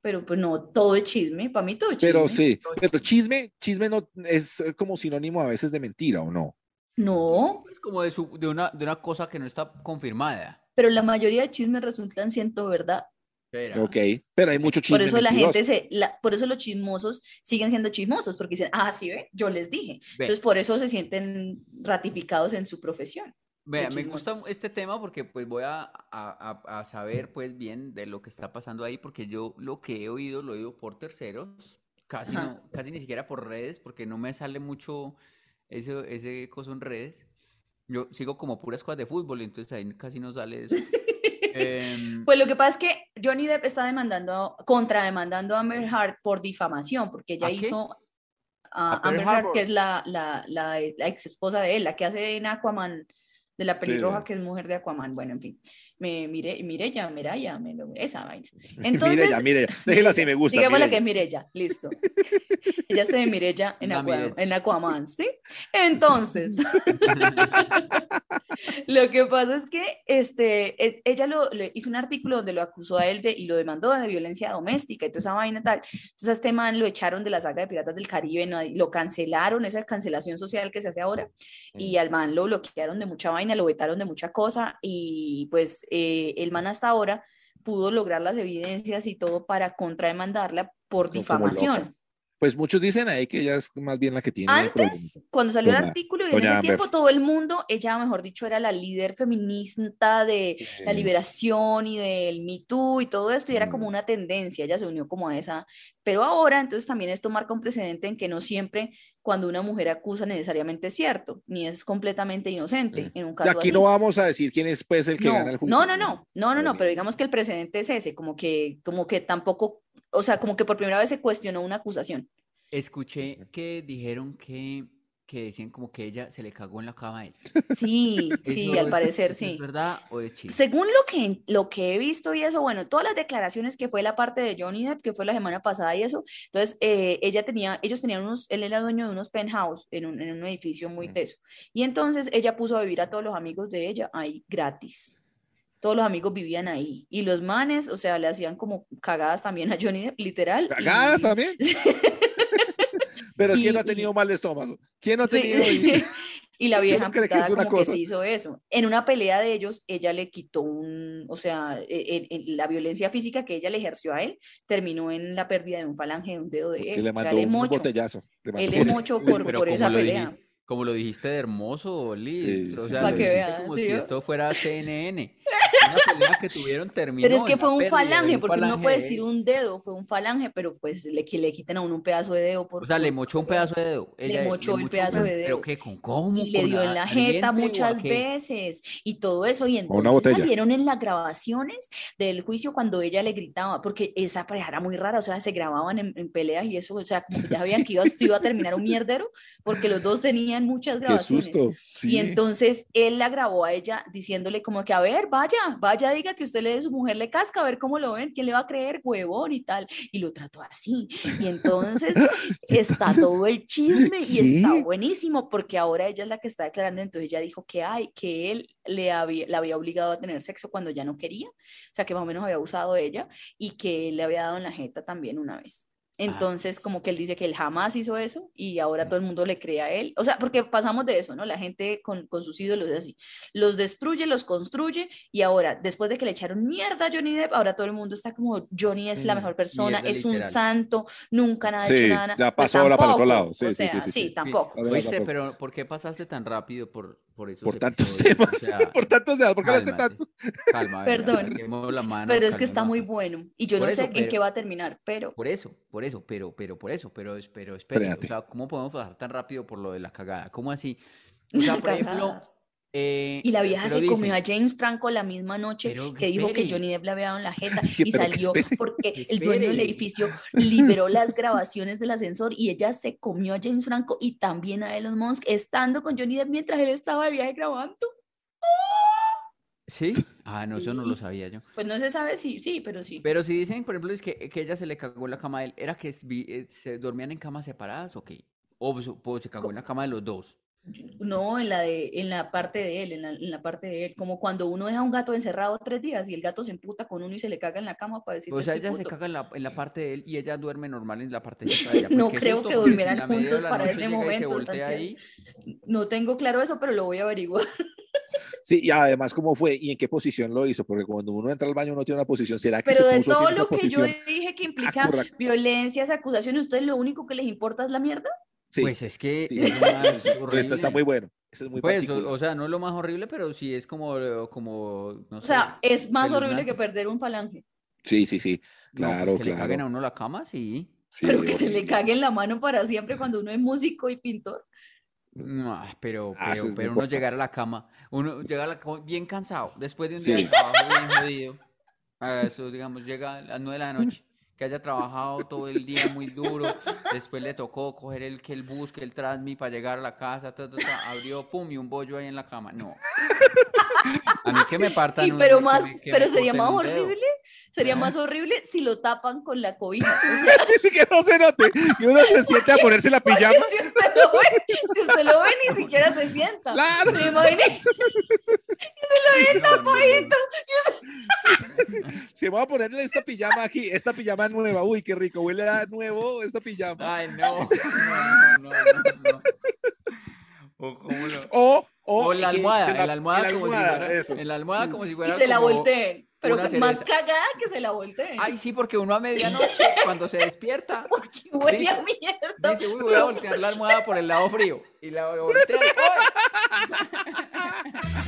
Pero pues no, todo es chisme. Para mí todo es chisme. Pero sí, pero chisme, chisme no es eh, como sinónimo a veces de mentira, ¿o no? No, Es como de, su- de, una, de una cosa que no está confirmada. pero la mayoría de chismes resultan siendo verdad. Espera. Ok, pero hay mucho chisme Por eso la mentiroso. gente se, la- por eso los chismosos siguen siendo chismosos, porque dicen, ah, sí, ve, yo les dije. Ve. Entonces por eso se sienten ratificados en su profesión. De me gusta este tema porque pues voy a, a- a- saber pues bien de lo que está pasando ahí porque yo lo que he oído lo he oído por terceros, casi no, casi ni siquiera por redes porque no me sale mucho ese, ese coso en redes. Yo sigo como puras cosas de fútbol, entonces ahí casi no sale eso. <laughs> Em, Pues lo que pasa es que Johnny Depp está demandando, contrademandando a Amber Heard por difamación, porque ella hizo a Amber Heard, que es la, la, la, ex esposa de él, la que hace en Aquaman, de la pelirroja sí. que es mujer de Aquaman, bueno, en fin. Me mire, Mirella, Miraya, me esa vaina. <laughs> Entonces, ya, mire ya. Déjelo así, me gusta. Digámosle que es Mirella, listo. Ella se de Mirella <laughs> en, Mirella. en Aquaman, ¿sí? Entonces, <laughs> lo que pasa es que este, e- ella lo, le hizo un artículo donde lo acusó a él de, y lo demandó de violencia doméstica y toda esa vaina tal. Entonces a este man lo echaron de la saga de Piratas del Caribe, ¿no? Lo cancelaron, esa cancelación social que se hace ahora, y al man lo bloquearon de mucha vaina, lo vetaron de mucha cosa, y pues eh, el man hasta ahora pudo lograr las evidencias y todo para contrademandarla por difamación. Pues muchos dicen ahí que ella es más bien la que tiene. Antes, cuando salió el artículo y en ese tiempo todo el mundo, ella, mejor dicho, era la líder feminista de la Eh, liberación y del Me Too y todo esto, y era como Mm. una tendencia, ella se unió como a esa, pero ahora entonces también esto marca un precedente en que no siempre cuando una mujer acusa necesariamente es cierto, ni es completamente inocente Eh. en un Y caso aquí así. no vamos a decir quién es pues el que No, gana el juicio. no, no, no, no, no, no, pero digamos que el precedente es ese, como que, como que tampoco, o sea, como que por primera vez se cuestionó una acusación. Escuché que dijeron que, que decían como que ella se le cagó en la cama a él. Sí, <laughs> sí, ¿Eso al es- parecer sí. ¿Es verdad o es chiste? Según lo que, lo que he visto y eso, bueno, todas las declaraciones que fue la parte de Johnny Depp, que fue la semana pasada y eso, entonces eh, ella tenía, ellos tenían unos, él era dueño de unos penthouse en un, en un edificio muy teso, y entonces ella puso a vivir a todos los amigos de ella ahí gratis. Todos los amigos vivían ahí. Y los manes, o sea, le hacían como cagadas también a Johnny Depp, literal. ¿Cagadas y- también? <laughs> Pero ¿quién no ha Y- tenido mal de estómago? ¿Quién no ha tenido? y- <laughs> Y la vieja cree que amputada es una como cosa. que sí hizo eso. En una pelea de ellos, ella le quitó un, o sea, e- e- la violencia física que ella le ejerció a él terminó en la pérdida de un falange de un dedo de Que él. le O sea, mandó él es un mocho. botellazo. le mandó Él un es mocho por, pero por como esa lo pelea. dijiste, como lo dijiste de hermoso, Liz. Sí, o sea, sí, lo sí. dijiste Pa' que como si ¿sí esto fuera CNN. <laughs> Una pelea que tuvieron terminó Pero es que fue un pérdida falange, un porque uno puede de decir un dedo, fue un falange, pero pues le, que le quiten a uno un pedazo de dedo. Por, O sea, le mochó un pedazo de dedo. Le Ella mochó el pedazo un- de ¿Pero dedo. qué? ¿Con cómo? y le ¿Con dio en la jeta muchas qué? veces y todo eso y entonces salieron en las grabaciones del juicio cuando ella le gritaba porque esa pareja era muy rara o sea se grababan en, en peleas y eso o sea como que ya sabían que iba, iba a terminar un mierdero porque los dos tenían muchas Qué grabaciones susto. y sí. entonces él la grabó a ella diciéndole como que, a ver, vaya, vaya, diga que usted le de su mujer le casca, a ver cómo lo ven, quién le va a creer, huevón y tal. Y lo trató así. Y entonces <laughs> está todo el chisme y está buenísimo porque ahora ella es la que está declarando, entonces ella dijo que hay, que él le había, la había obligado a tener sexo cuando ya no quería, o sea que más o menos había usado ella y que él le había dado en la jeta también una vez. Entonces, como que él dice que él jamás hizo eso y ahora todo el mundo le cree a él. O sea, porque pasamos de eso, ¿no? La gente con, con sus ídolos es así. Los destruye, los construye y ahora, después de que le echaron mierda a Johnny Depp, ahora todo el mundo está como, Johnny es la Mm, mejor persona, mierda es un santo, nunca nada Sí, hecho nada. ya Pues pasó ahora para el otro lado. Sí, o sí, sí, sea, sí, sí, sí. tampoco. Ahora Oíste, tampoco. pero ¿por qué pasaste tan rápido por, por eso? Por tantos temas, O sea, <laughs> por tantos temas, ¿por qué hablaste tanto? Calma, Perdón. saquemos la mano, Pero es que está muy bueno y yo Por no eso, sé en qué va a terminar, pero Por eso, por eso, pero, pero, por eso, pero, pero, espere, o sea, ¿cómo podemos pasar tan rápido por lo de la cagada? ¿Cómo así? <laughs> O sea, por ejemplo. Eh, Y la vieja se comió a James Franco la misma noche que dijo que. Johnny Depp le había dado en la <laughs> jeta y salió porque Que el dueño del edificio liberó <laughs> las grabaciones del ascensor y ella se comió a James Franco y también a Elon Musk estando con Johnny Depp mientras él estaba de viaje grabando. ¿Sí? <laughs> Ah, no, eso no lo sabía yo. Pues no se sabe si sí, pero sí. Pero si dicen, por ejemplo, es que, que ella se le cagó en la cama a él, ¿era que eh, se dormían en camas separadas o qué? O o se cagó en la cama de los dos. No, en la de, en la parte de él, en la, en la parte de él, como cuando uno deja a un gato encerrado tres días y el gato se emputa con uno y se le caga en la cama para decirle O sea, "Estoy ella se puto". caga en la, en la parte de él y ella duerme normal en la parte de <laughs> ella. Pues No creo que durmieran juntos para ese momento, ahí. No tengo claro eso, pero lo voy a averiguar. <laughs> Sí, y además, ¿cómo fue y en qué posición lo hizo? Porque cuando uno entra al baño, uno tiene una posición. ¿Será que Pero se de puso todo lo que yo dije que implica correcto. violencias, acusaciones, ¿ustedes lo único que les importa es la mierda? Sí, Pues es que sí, es lo más. Esto está muy bueno. Eso es muy Pues, o, sea, no es lo más horrible, pero sí es como, como no O sé, sea, es más horrible que perder un falange. Sí, sí, sí. No, pues Claro, que le caguen a claro. uno la cama, sí. Sí, pero que se le cague en la mano para siempre cuando uno es músico y pintor. No, ah, pero, Ah, pero, pero uno llegar a la cama, uno llega a la cama bien cansado, después de un Sí. día de trabajo bien jodido, a eso, digamos, llega a las nueve de la noche, que haya trabajado todo el día muy duro, después le tocó coger el que el bus, que el transmi para llegar a la casa, ta, ta, ta, abrió, pum, y un bollo ahí en la cama. No. A mí que me partan Y pero más, pero sería más horrible, sería más horrible si lo tapan con la <laughs> cobija. O sea, que no se note. Y uno se siente a ponerse la <laughs> pijama. si usted lo ve, si usted lo ve, ni siquiera se sienta. Claro. ¿Me imaginé? <laughs> Se lo ve tapadito. Se va a ponerle esta pijama aquí, esta pijama nueva. Uy, qué rico, huele a nuevo esta pijama. Ay, no. No, no, no, no, no. O cómo lo- O, o, O la almohada, que la almohada, como, almohada, si fuera, eso. en la almohada como si Y fuera se la volteen. Pero más cagada que se la volteen. Ay, sí, porque uno a medianoche, <laughs> cuando se despierta, <laughs> Porque huele dice- a mierda. dice, uy, voy a voltear la almohada por el lado frío. Y la voltea. <laughs>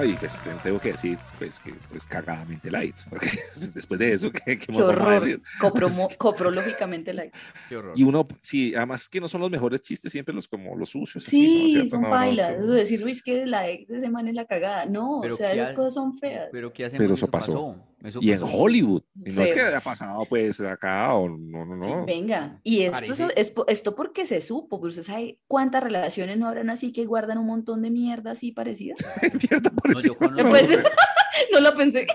Ay, pues te- tengo que decir, pues, que es cagadamente light. porque, <laughs> pues, después de eso, ¿qué, qué Qué más vamos a horror. decir? Copromo- <laughs> coprológicamente. Qué horror. Y uno, sí, además que no son los mejores chistes, siempre los como los sucios. así, ¿no? Sí, son No, no, bailas. son- decir, Luis, que la ex de ese man es la cagada. No, Pero o sea, ¿qué esas ha- cosas son feas. Pero ¿qué hacemos? Pero eso pasó. Eso Y en. Hollywood. Y no es que haya pasado, pues, acá o no, no, no. Venga, y esto, es esto porque se supo, pues usted sabe cuántas relaciones no habrán así que guardan un montón de mierda así parecida. <laughs> Mierda, No, yo <laughs> Pues, <laughs> no lo pensé.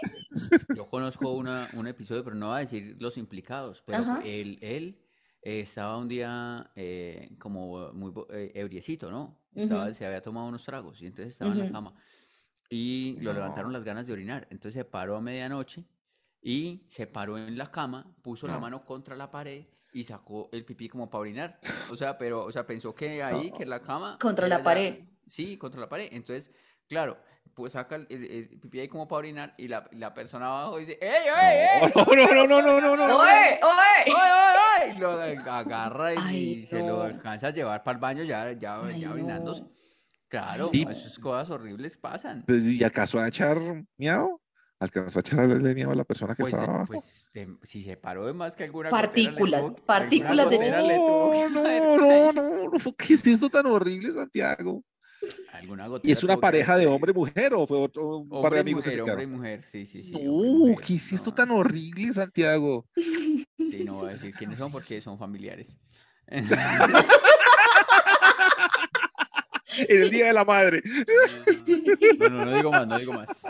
yo conozco una, un episodio, pero no voy a decir los implicados. Pero Ajá. él, él eh, estaba un día eh, como muy bo- eh, ebriecito, ¿no? Estaba- Ujú. Se había tomado unos tragos y entonces estaba en la cama. Y lo No. levantaron las ganas de orinar. Entonces se paró a medianoche y se paró en la cama, puso la No. mano contra la pared y sacó el pipí como para orinar. O sea, pero, o sea, pensó que ahí, que la cama. Contra la pared. Sí, contra la pared. Entonces, claro, pues saca el, el- el pipí ahí como para orinar y la, la persona abajo dice, ¡Ey, ey, ey! <laughs> No, no, no, no, no, no, no. ¡Oye, ¡Ay, oye! ay, ay! Y lo agarra y, Ay, se lo no. alcanza a llevar para el baño ya, ya, Ay, ya orinándose. Claro, Sí. esas cosas horribles pasan. Pues, ¿Y alcanzó a echar miedo? ¿Alcanzó a echarle miedo a la persona que Pues, estaba abajo? pues de- si se paró de más que alguna le Partículas, tuvo- partículas de gotera que No, no, no, no, no, ¿qué es esto tan horrible, Santiago? Alguna ¿Y es una que pareja de ahí. hombre-mujer o fue otro un par Hombre de y amigos que mujer, se hombre y mujer, sí, sí, sí. hombre y No, mujer. ¿qué es esto No, tan horrible, Santiago? Sí, no voy a decir quiénes son porque son familiares. <laughs> En el Día de la Madre. No, no, digo más, no digo más.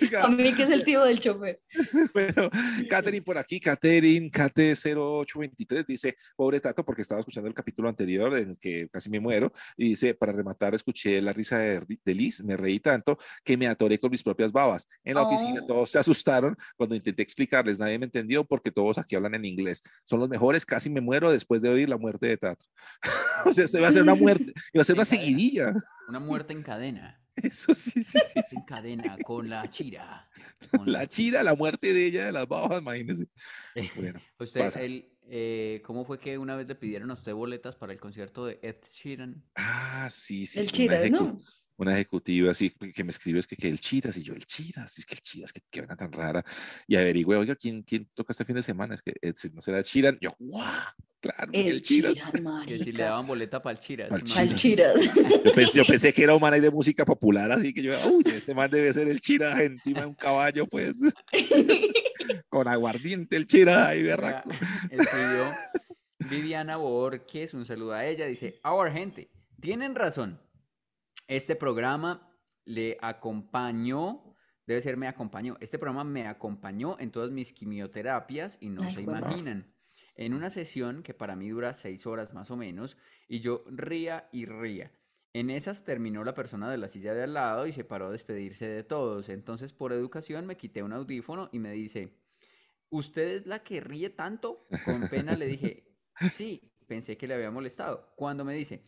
Oiga, A mí que es el tío del chofer. Bueno, Katherine por aquí, Katherine, Kate0823 dice, pobre Tato, porque estaba escuchando el capítulo anterior en el que casi me muero, y dice, para rematar, escuché la risa de, de Liz, me reí tanto que me atoré con mis propias babas. En la oficina Oh. todos se asustaron cuando intenté explicarles, nadie me entendió porque todos aquí hablan en inglés. Son los mejores, casi me muero después de oír la muerte de Tato. <laughs> o sea, se va a hacer una muerte, iba a ser una cadena. Seguidilla. Una muerte en cadena. <laughs> Eso sí, sí, sí. En cadena con la chira. con La chira, la muerte de ella, de las babas, imagínense. <laughs> Bueno, Usted, eh, ¿cómo fue que una vez le pidieron a usted boletas para el concierto de Ed Sheeran? Ah, sí, sí. El ejecu- ¿no? Una ejecutiva así que me escribe, es que, que el Chiras, y yo, el Chiras, es que el Chiras, que, que vaina tan rara. Y averigüe, oiga, ¿quién, ¿quién toca este fin de semana? Es que eh, si no será el Chiran. Yo, ¡guau! Claro, El el Chiras. <laughs> Si le daban boleta para el Chiras. Chiras. Yo pensé, yo pensé que era un man ahí de música popular, así que yo, uy, este man debe ser el Chiras encima de un caballo, pues, <laughs> con aguardiente el Chiras ahí, berraco. <laughs> Escribió Viviana Borges, un saludo a ella, dice, Our gente, tienen razón. Este programa le acompañó, debe ser me acompañó, este programa me acompañó en todas mis quimioterapias y no Ay, se imaginan. En una sesión que para mí dura seis horas más o menos, y yo ría y ría. En esas terminó la persona de la silla de al lado y se paró a despedirse de todos. Entonces, por educación, me quité un audífono y me dice, ¿Usted es la que ríe tanto? Con pena le dije, <laughs> sí, pensé que le había molestado. Cuando me dice,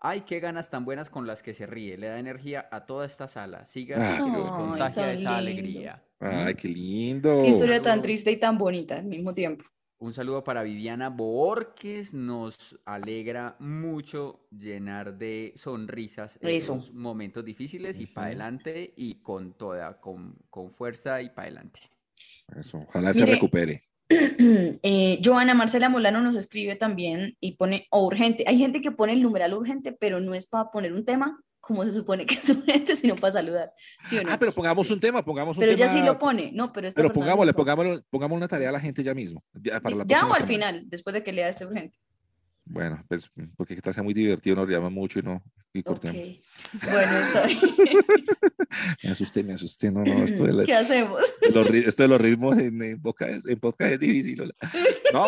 ay, qué ganas tan buenas con las que se ríe, le da energía a toda esta sala. Siga así que nos contagia esa lindo. alegría. Ay, qué lindo. Qué historia tan triste y tan bonita al mismo tiempo. Un saludo para Viviana Borges. Nos alegra mucho llenar de sonrisas Eso. esos momentos difíciles y para adelante y con toda, con, con fuerza y para adelante. Eso, ojalá se recupere. <clears throat> Eh, Joana Marcela Molano nos escribe también y pone "O urgente. Hay gente que pone el numeral urgente, pero no es para poner un tema como se supone que <laughs> es urgente, sino para saludar. ¿sí o no? Ah, pero pongamos un tema, pongamos un Pero tema. ella sí lo pone, no, pero esta Pero pongámosle, pongámosle, pongamos una tarea a la gente ya mismo. Ya, para la Ya próxima o al semana. final, después de que lea este urgente. Bueno, pues porque que tal sea muy divertido, nos llama mucho y no, y cortemos. Bueno, está bien. <laughs> Me asusté, me asusté, no, no, esto de, la- ¿Qué hacemos? los, esto de los ritmos en, en podcast, en podcast es difícil. No,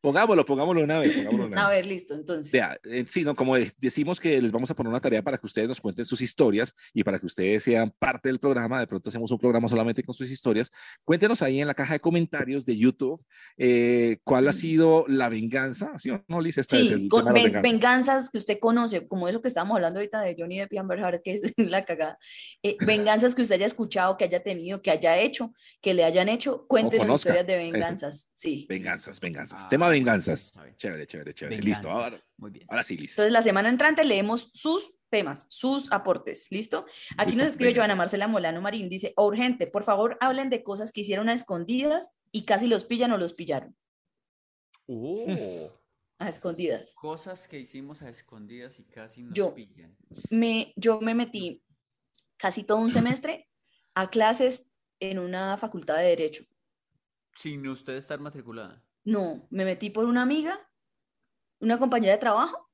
pongámoslo, pongámoslo una vez, pongámoslo una A vez. ver, listo, entonces. Vea, eh, sí, no, como de- decimos que les vamos a poner una tarea para que ustedes nos cuenten sus historias y para que ustedes sean parte del programa, de pronto hacemos un programa solamente con sus historias. Cuéntenos ahí en la caja de comentarios de YouTube eh, cuál ha sido la venganza, ¿sí o no, Liz? Esta Sí, con ven- venganzas. venganzas que usted conoce, como eso que estábamos hablando ahorita de Johnny Depp y Amber Heard, que es <laughs> la cagada. Eh, venganzas que usted haya escuchado, que haya tenido, que haya hecho, que le hayan hecho, cuéntenos historias de eso. venganzas. Sí. Venganzas, venganzas. Ah, tema venganzas. Chévere, chévere, chévere. Listo, ahora, Muy bien. ahora sí, Liz. Entonces, la semana entrante leemos sus temas, sus aportes. ¿Listo? Aquí Listo, nos escribe. Joana Marcela Molano Marín. Dice: "Oh, Urgente, por favor, hablen de cosas que hicieron a escondidas y casi los pillan o los pillaron. Oh, <laughs> A escondidas. cosas que hicimos a escondidas y casi nos Yo. pillan. me, yo me metí casi todo un semestre a clases en una facultad de Derecho. Sin usted estar matriculada. No, me metí por una amiga, una compañera de trabajo.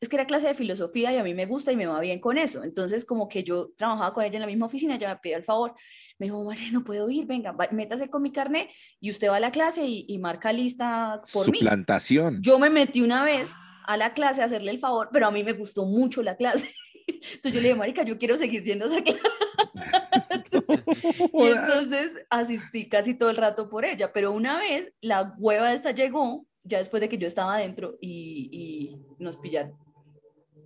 Es que era clase de filosofía y a mí me gusta y me va bien con eso. Entonces, como que yo trabajaba con ella en la misma oficina, ella me pidió el favor. Me dijo, María, no puedo ir, venga, va- métase con mi carnet y usted va a la clase y, y marca lista por mí. Suplantación. Yo me metí una vez a la clase a hacerle el favor, pero a mí me gustó mucho la clase. <laughs> Entonces yo le dije, Marica, yo quiero seguir yendo a esa clase. <laughs> Y entonces asistí casi todo el rato por ella, pero una vez la hueva esta llegó, ya después de que yo estaba adentro y, y nos pillaron.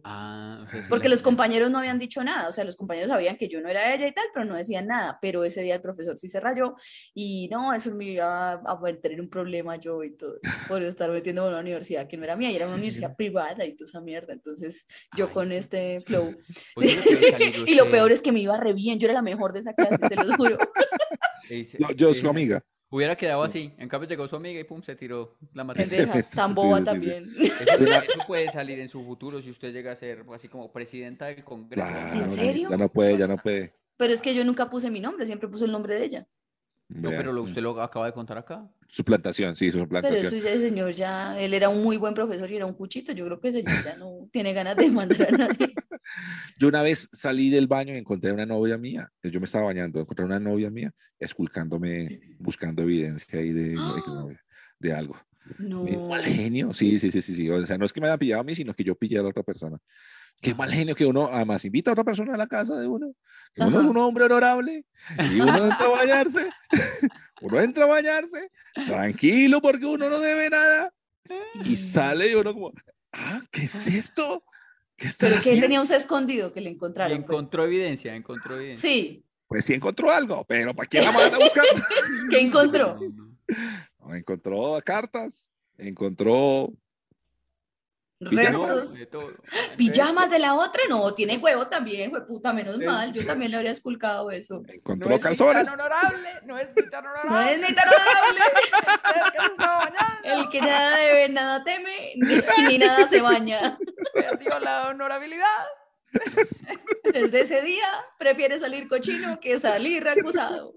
Ah, o sea, sí Porque la los compañeros no habían dicho nada, o sea, los compañeros sabían que yo no era ella y tal, pero no decían nada, pero ese día el profesor sí se rayó y no, eso me iba a poder tener un problema yo y todo, por estar metiendo en una universidad que no era mía, y era una universidad privada y toda esa mierda, entonces yo Ay, con este flow. <laughs> Pues <laughs> y lo peor es que me iba re bien, yo era la mejor de esa clase, <laughs> se los juro. No, yo, su amiga. Hubiera quedado así. En cambio llegó su amiga y pum, se tiró la. Pendeja, tan Sí, boba sí, sí. también. Eso, eso puede salir en su futuro si usted llega a ser así como presidenta del Congreso. Claro, ¿En serio? Ya no puede, ya no puede. Pero es que yo nunca puse mi nombre, siempre puse el nombre de ella. No, Vea, pero lo, usted lo acaba de contar acá. Suplantación, sí, Pero suplantación. eso ya el señor ya, él era un muy buen profesor y era un cuchito. Yo creo que ese señor ya no tiene ganas de mandar a nadie. <laughs> Yo una vez salí del baño y encontré a una novia mía. Yo me estaba bañando, encontré a una novia mía esculcándome, buscando evidencia ahí de exnovia, de algo. <gasps> No. Mi mal genio, sí, sí, sí, sí, sí. O sea, no es que me haya pillado a mí, sino que yo pillé a la otra persona. Qué mal genio que uno, además, invita a otra persona a la casa de uno. Que uno es Ajá. un hombre honorable y uno entra a bañarse. <laughs> uno entra a bañarse, tranquilo, porque uno no debe nada. Y sale y uno como, ah, ¿qué es esto? ¿Qué está Pero que tenía usted escondido que le encontraron. pues. encontró evidencia, encontró evidencia. Sí, Pues sí encontró algo, pero ¿para quién la manda a buscar? <laughs> ¿qué encontró? No, encontró cartas, encontró. Restos. De todo. <laughs> ¿Pijamas de la otra? No, tiene huevo también, fue puta, menos Sí. mal. Yo también le habría esculcado eso. encontró No es ni calzones. tan honorable, no es ni tan <laughs> No honorable. <laughs> es ni tan honorable. El que nada debe, nada teme, ni, ni nada se baña. perdió la honorabilidad. Desde ese día prefiere salir cochino que salir acusado.